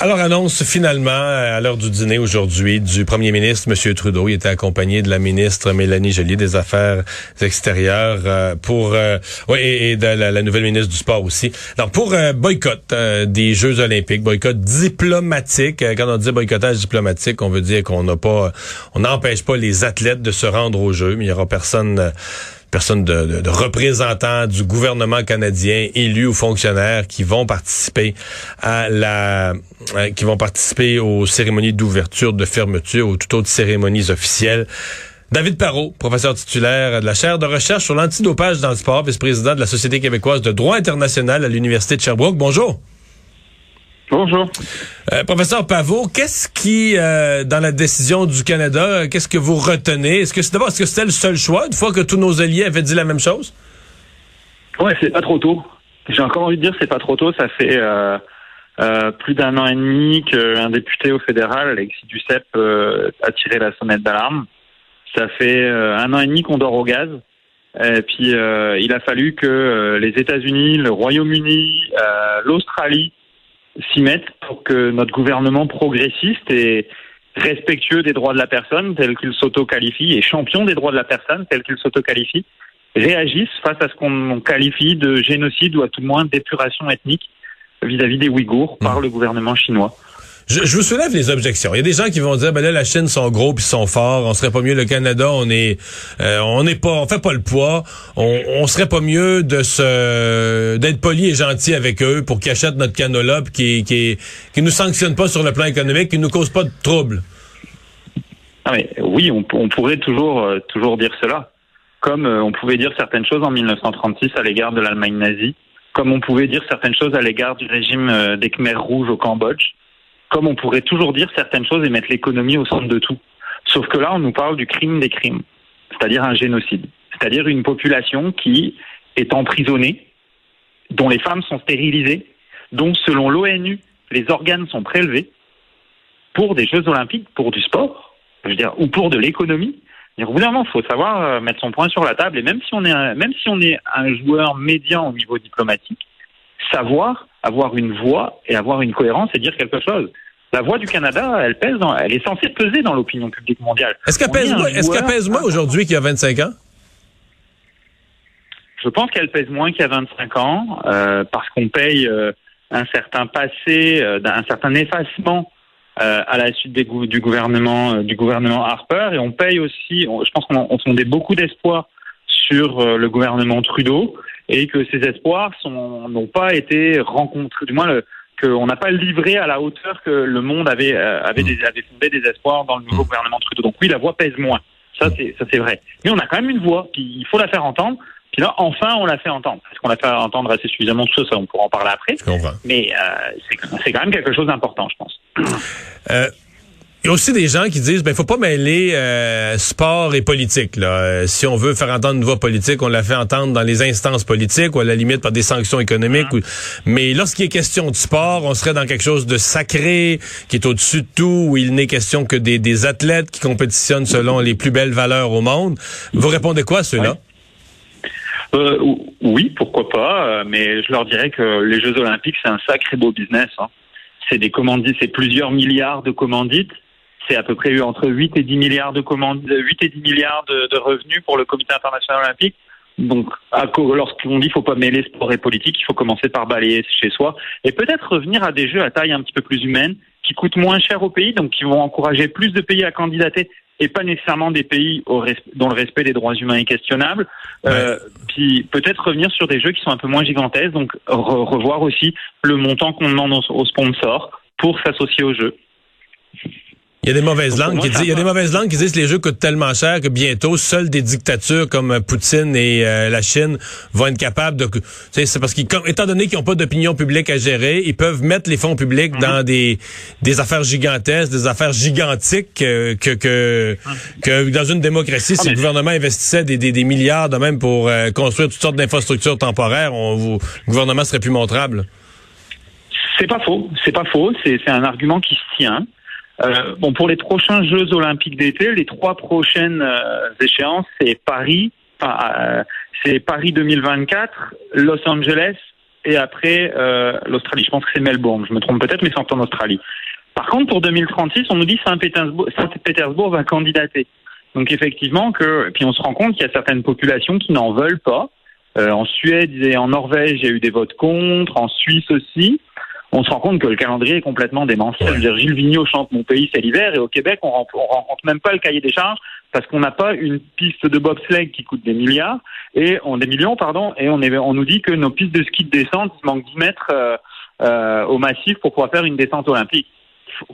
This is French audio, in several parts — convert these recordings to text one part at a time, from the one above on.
Alors, annonce finalement, à l'heure du dîner aujourd'hui, du premier ministre, M. Trudeau. Il était accompagné de la ministre Mélanie Joly des Affaires extérieures euh, pour... Euh, et, de la, nouvelle ministre du Sport aussi. Donc, pour euh, boycott des Jeux olympiques, boycott diplomatique. quand on dit boycottage diplomatique, on veut dire qu'on n'a pas... On n'empêche pas les athlètes de se rendre aux Jeux, mais il y aura personne personnes de, de, représentants du gouvernement canadien, élus ou fonctionnaires qui vont participer à la, euh, qui vont participer aux cérémonies d'ouverture, de fermeture ou toute autre cérémonies officielles. David Parot, professeur titulaire de la chaire de recherche sur l'antidopage dans le sport, vice-président de la Société québécoise de droit international à l'Université de Sherbrooke. Bonjour. Bonjour. Euh, professeur Pavot, qu'est-ce qui, euh, dans la décision du Canada, qu'est-ce que vous retenez? Est-ce que c'est d'abord, est-ce que c'était le seul choix, une fois que tous nos alliés avaient dit la même chose? Ouais, c'est pas trop tôt. J'ai encore envie de dire c'est pas trop tôt. Ça fait euh, plus d'un an et demi qu'un député au fédéral, Alexis Duceppe, a tiré la sonnette d'alarme. Ça fait un an et demi qu'on dort au gaz. Et puis il a fallu que les États-Unis, le Royaume-Uni, l'Australie s'y mettre pour que notre gouvernement progressiste et respectueux des droits de la personne, tel qu'il s'auto-qualifie, et champion des droits de la personne, tel qu'il s'auto-qualifie, réagisse face à ce qu'on qualifie de génocide ou à tout le moins d'épuration ethnique vis-à-vis des Ouïghours par mmh. le gouvernement chinois. Je, je, vous soulève les objections. Il y a des gens qui vont dire ben là la Chine sont gros puis sont forts, on serait pas mieux le Canada, on est euh, on n'est pas on fait pas le poids. On, on serait pas mieux de se d'être poli et gentil avec eux pour qu'ils achètent notre canola puis qui qui qui nous sanctionnent pas sur le plan économique, qui nous causent pas de troubles. Ah mais oui, on, on pourrait toujours euh, toujours dire cela. Comme euh, on pouvait dire certaines choses en 1936 à l'égard de l'Allemagne nazie, comme on pouvait dire certaines choses à l'égard du régime des Khmers rouges au Cambodge comme on pourrait toujours dire certaines choses et mettre l'économie au centre de tout. Sauf que là, on nous parle du crime des crimes, c'est-à-dire un génocide, c'est-à-dire une population qui est emprisonnée, dont les femmes sont stérilisées, dont, selon l'ONU, les organes sont prélevés pour des Jeux olympiques, pour du sport, je veux dire, ou pour de l'économie. Au bout il faut savoir euh, mettre son point sur la table, et même si on est un, même si on est un joueur médian au niveau diplomatique, savoir avoir une voix et avoir une cohérence et dire quelque chose. La voix du Canada, elle pèse, dans, elle est censée peser dans l'opinion publique mondiale. Est-ce qu'elle pèse, qu'elle pèse moins aujourd'hui qu'il y a 25 ans? Je pense qu'elle pèse moins qu'il y a 25 ans euh, parce qu'on paye euh, un certain passé, euh, un certain effacement à la suite des, du gouvernement du gouvernement Harper et on paye aussi. je pense qu'on fondait beaucoup d'espoir sur le gouvernement Trudeau et que ces espoirs n'ont pas été rencontrés, du moins qu'on n'a pas livré à la hauteur que le monde avait, euh, avait, des, avait fondé des espoirs dans le nouveau mmh. gouvernement Trudeau. Donc oui, la voix pèse moins. Ça, c'est ça c'est vrai. Mais on a quand même une voix, puis il faut la faire entendre. Puis là, enfin, on l'a fait entendre. Est-ce qu'on l'a fait entendre assez suffisamment tout ça, on pourra en parler après. Mais euh, c'est quand même quelque chose d'important, je pense. Euh, y a aussi des gens qui disent ben faut pas mêler euh, sport et politique là. Euh, si on veut faire entendre une voix politique, on la fait entendre dans les instances politiques ou à la limite par des sanctions économiques. Mais lorsqu'il est question de sport, on serait dans quelque chose de sacré qui est au-dessus de tout où il n'est question que des, des, athlètes qui compétitionnent selon les plus belles valeurs au monde. Vous répondez quoi à ceux-là? Euh, Oui, pourquoi pas. Mais je leur dirais que les Jeux Olympiques c'est un sacré beau business. Hein. C'est des commandites, c'est plusieurs milliards de commandites c'est à peu près eu entre 8 et 10 milliards de commandes, 8 et 10 milliards de, revenus pour le Comité international olympique. Donc, lorsqu'on dit qu'il faut pas mêler sport et politique, il faut commencer par balayer chez soi et peut-être revenir à des jeux à taille un petit peu plus humaine, qui coûtent moins cher au pays, donc qui vont encourager plus de pays à candidater et pas nécessairement des pays au dont le respect des droits humains est questionnable. Euh, puis peut-être revenir sur des jeux qui sont un peu moins gigantesques, donc revoir aussi le montant qu'on demande aux sponsors pour s'associer aux jeux. Il y a des mauvaises langues qui disent, il y a des mauvaises langues qui disent que les jeux coûtent tellement cher que bientôt seules des dictatures comme euh, Poutine et euh, la Chine vont être capables de c'est parce qu'ils étant donné qu'ils n'ont pas d'opinion publique à gérer, ils peuvent mettre les fonds publics mhm. dans des des affaires gigantesques, des affaires gigantiques euh, que que, que dans une démocratie si ah, le gouvernement investissait des, des, des, milliards de même pour construire toutes sortes d'infrastructures temporaires, on, vous, le gouvernement serait plus montrable. C'est pas faux, c'est pas faux, c'est un argument qui se tient. Euh, bon, pour les prochains Jeux Olympiques d'été, les trois prochaines euh, échéances, c'est Paris, enfin, euh, c'est Paris 2024, Los Angeles et après euh, l'Australie. Je pense que c'est Melbourne. Je me trompe peut-être, mais c'est en Australie. Par contre, pour 2036, on nous dit Saint-Pétersbourg, Saint-Pétersbourg va candidater. Donc effectivement que, puis on se rend compte qu'il y a certaines populations qui n'en veulent pas. Euh, en Suède et en Norvège, il y a eu des votes contre, en Suisse aussi. On se rend compte que le calendrier est complètement démentiel. Ouais. Gilles Vigneault chante Mon pays, c'est l'hiver, et au Québec, on, on rencontre même pas le cahier des charges parce qu'on n'a pas une piste de bobsleigh qui coûte des milliards et on des millions, pardon, et on, est, on nous dit que nos pistes de ski de descente il manque 10 mètres euh, euh, au massif pour pouvoir faire une descente olympique.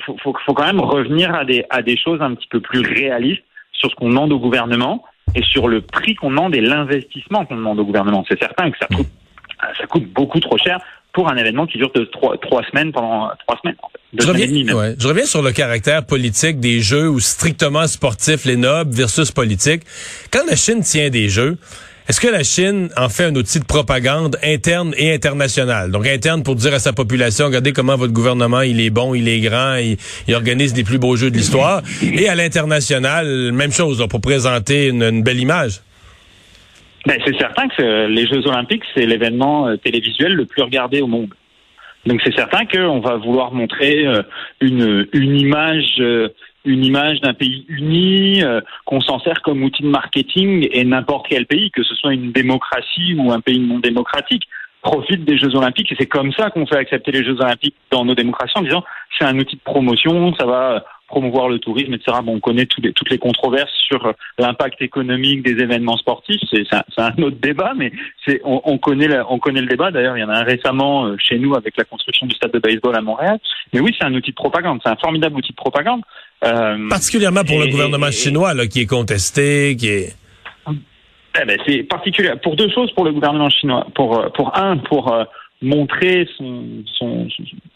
Faut, faut, faut quand même revenir à des, à des choses un petit peu plus réalistes sur ce qu'on demande au gouvernement et sur le prix qu'on demande et l'investissement qu'on demande au gouvernement. C'est certain que ça coûte, ça coûte beaucoup trop cher pour un événement qui dure de trois, trois semaines pendant trois semaines. En fait. Je reviens, ouais. je reviens, sur le caractère politique des jeux ou strictement sportifs, les nobles versus politiques. Quand la Chine tient des jeux, est-ce que la Chine en fait un outil de propagande interne et internationale? Donc interne pour dire à sa population, regardez comment votre gouvernement, il est bon, il est grand, il, il organise les plus beaux jeux de l'histoire. Et à l'international, même chose, là, pour présenter une, une belle image. Ben, c'est certain que les Jeux olympiques, c'est l'événement euh, télévisuel le plus regardé au monde. Donc c'est certain qu'on va vouloir montrer euh, une, une image euh, une image d'un pays uni, euh, qu'on s'en sert comme outil de marketing et n'importe quel pays, que ce soit une démocratie ou un pays non démocratique, profite des Jeux Olympiques et c'est comme ça qu'on fait accepter les Jeux Olympiques dans nos démocraties en disant c'est un outil de promotion, ça va promouvoir le tourisme, etc. Bon, on connaît les, toutes les controverses sur l'impact économique des événements sportifs. C'est un, un, autre débat, mais c'est on, on, connaît la, on connaît le débat. D'ailleurs, il y en a un récemment chez nous avec la construction du stade de baseball à Montréal. Mais oui, c'est un outil de propagande. C'est un formidable outil de propagande. Euh, Particulièrement pour et, le gouvernement et, chinois, là, qui est contesté, qui est. Eh ben, c'est particulier pour deux choses pour le gouvernement chinois. Pour pour un, pour euh, montrer son, son,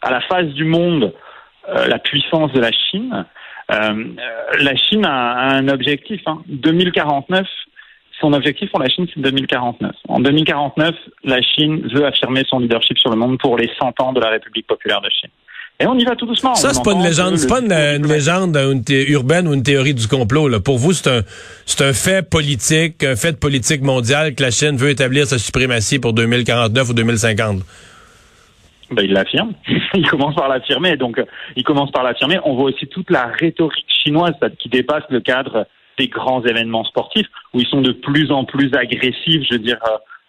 à la face du monde euh, la puissance de la Chine. Euh, la Chine a, un objectif. Hein. 2049, son objectif pour la Chine, c'est 2049. En 2049, la Chine veut affirmer son leadership sur le monde pour les 100 ans de la République populaire de Chine. Et on y va tout doucement. Ça, c'est pas une légende, c'est pas une, une légende une urbaine ou une théorie du complot. Là. Pour vous, c'est un, c'est un fait politique, un fait de politique mondiale que la Chine veut établir sa suprématie pour 2049 ou 2050. Ben, il l'affirme. il commence par l'affirmer. Donc, il commence par l'affirmer. On voit aussi toute la rhétorique chinoise qui dépasse le cadre des grands événements sportifs, où ils sont de plus en plus agressifs. Je veux dire,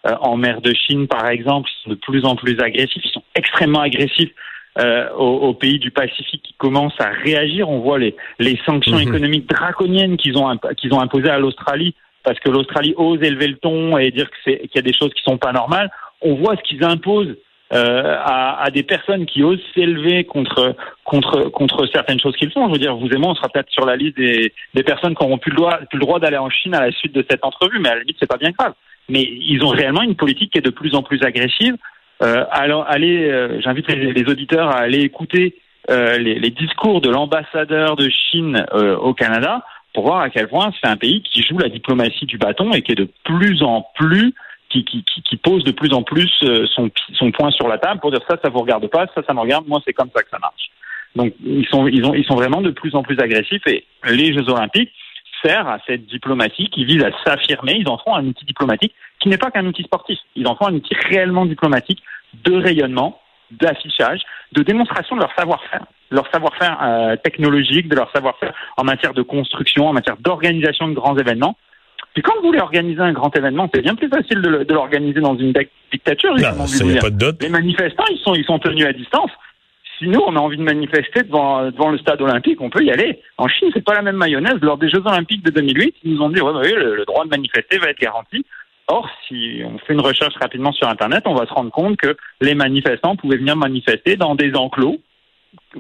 euh, en mer de Chine, par exemple, ils sont de plus en plus agressifs. Ils sont extrêmement agressifs euh, aux, aux, pays du Pacifique qui commencent à réagir. On voit les, les sanctions mmh. économiques draconiennes qu'ils ont, qu'ils ont imposées à l'Australie parce que l'Australie ose élever le ton et dire qu'il y a des choses qui sont pas normales. On voit ce qu'ils imposent euh, à, à, des personnes qui osent s'élever contre contre contre certaines choses qu'ils font. Je veux dire, vous et moi, on sera peut-être sur la liste des, des personnes qui n'auront plus le droit, plus le droit d'aller en Chine à la suite de cette entrevue, mais à la limite, c'est pas bien grave. Mais ils ont réellement une politique qui est de plus en plus agressive. Euh, alors, allez, euh, j'invite les, les, auditeurs à aller écouter euh, les, les, discours de l'ambassadeur de Chine euh, au Canada pour voir à quel point c'est un pays qui joue la diplomatie du bâton et qui est de plus en plus qui, qui, qui, pose de plus en plus euh, son, son point sur la table pour dire ça, ça vous regarde pas, ça, ça me regarde, moi c'est comme ça que ça marche. Donc ils sont, ils, ont, ils sont vraiment de plus en plus agressifs et les Jeux Olympiques servent à cette diplomatie qui vise à s'affirmer. Ils en font un outil diplomatique qui n'est pas qu'un outil sportif. Ils en font un outil réellement diplomatique de rayonnement, d'affichage, de démonstration de leur savoir-faire, leur savoir-faire euh, technologique, de leur savoir-faire en matière de construction, en matière d'organisation de grands événements. Puis quand vous voulez organiser un grand événement, c'est bien plus facile de, de l'organiser dans une dictature. Non, ça, y a pas de doute. Les manifestants, ils sont, ils sont tenus à distance. Si nous, on a envie de manifester devant, devant le stade olympique, on peut y aller. En Chine, c'est pas la même mayonnaise. Lors des Jeux olympiques de 2008, ils nous ont dit, ouais, bah oui, le, le droit de manifester va être garanti. Or, si on fait une recherche rapidement sur Internet, on va se rendre compte que les manifestants pouvaient venir manifester dans des enclos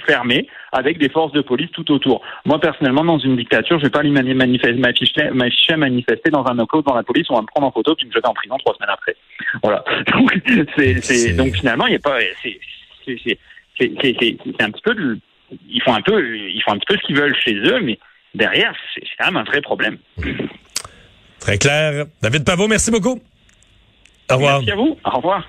fermé avec des forces de police tout autour. Moi, personnellement, dans une dictature, je vais pas m'afficher à manifester dans un enclos dans la police, on va me prendre en photo puis me jeter en prison trois semaines après. Voilà. Donc, c'est, c'est, donc finalement, il n'y a pas, c'est, c'est, c'est, c'est un petit peu, de, ils font un peu, ils font un petit peu ce qu'ils veulent chez eux, mais derrière, c'est quand même un vrai problème. Très clair. David Pavot, merci beaucoup. Au revoir. Merci à vous. Au revoir.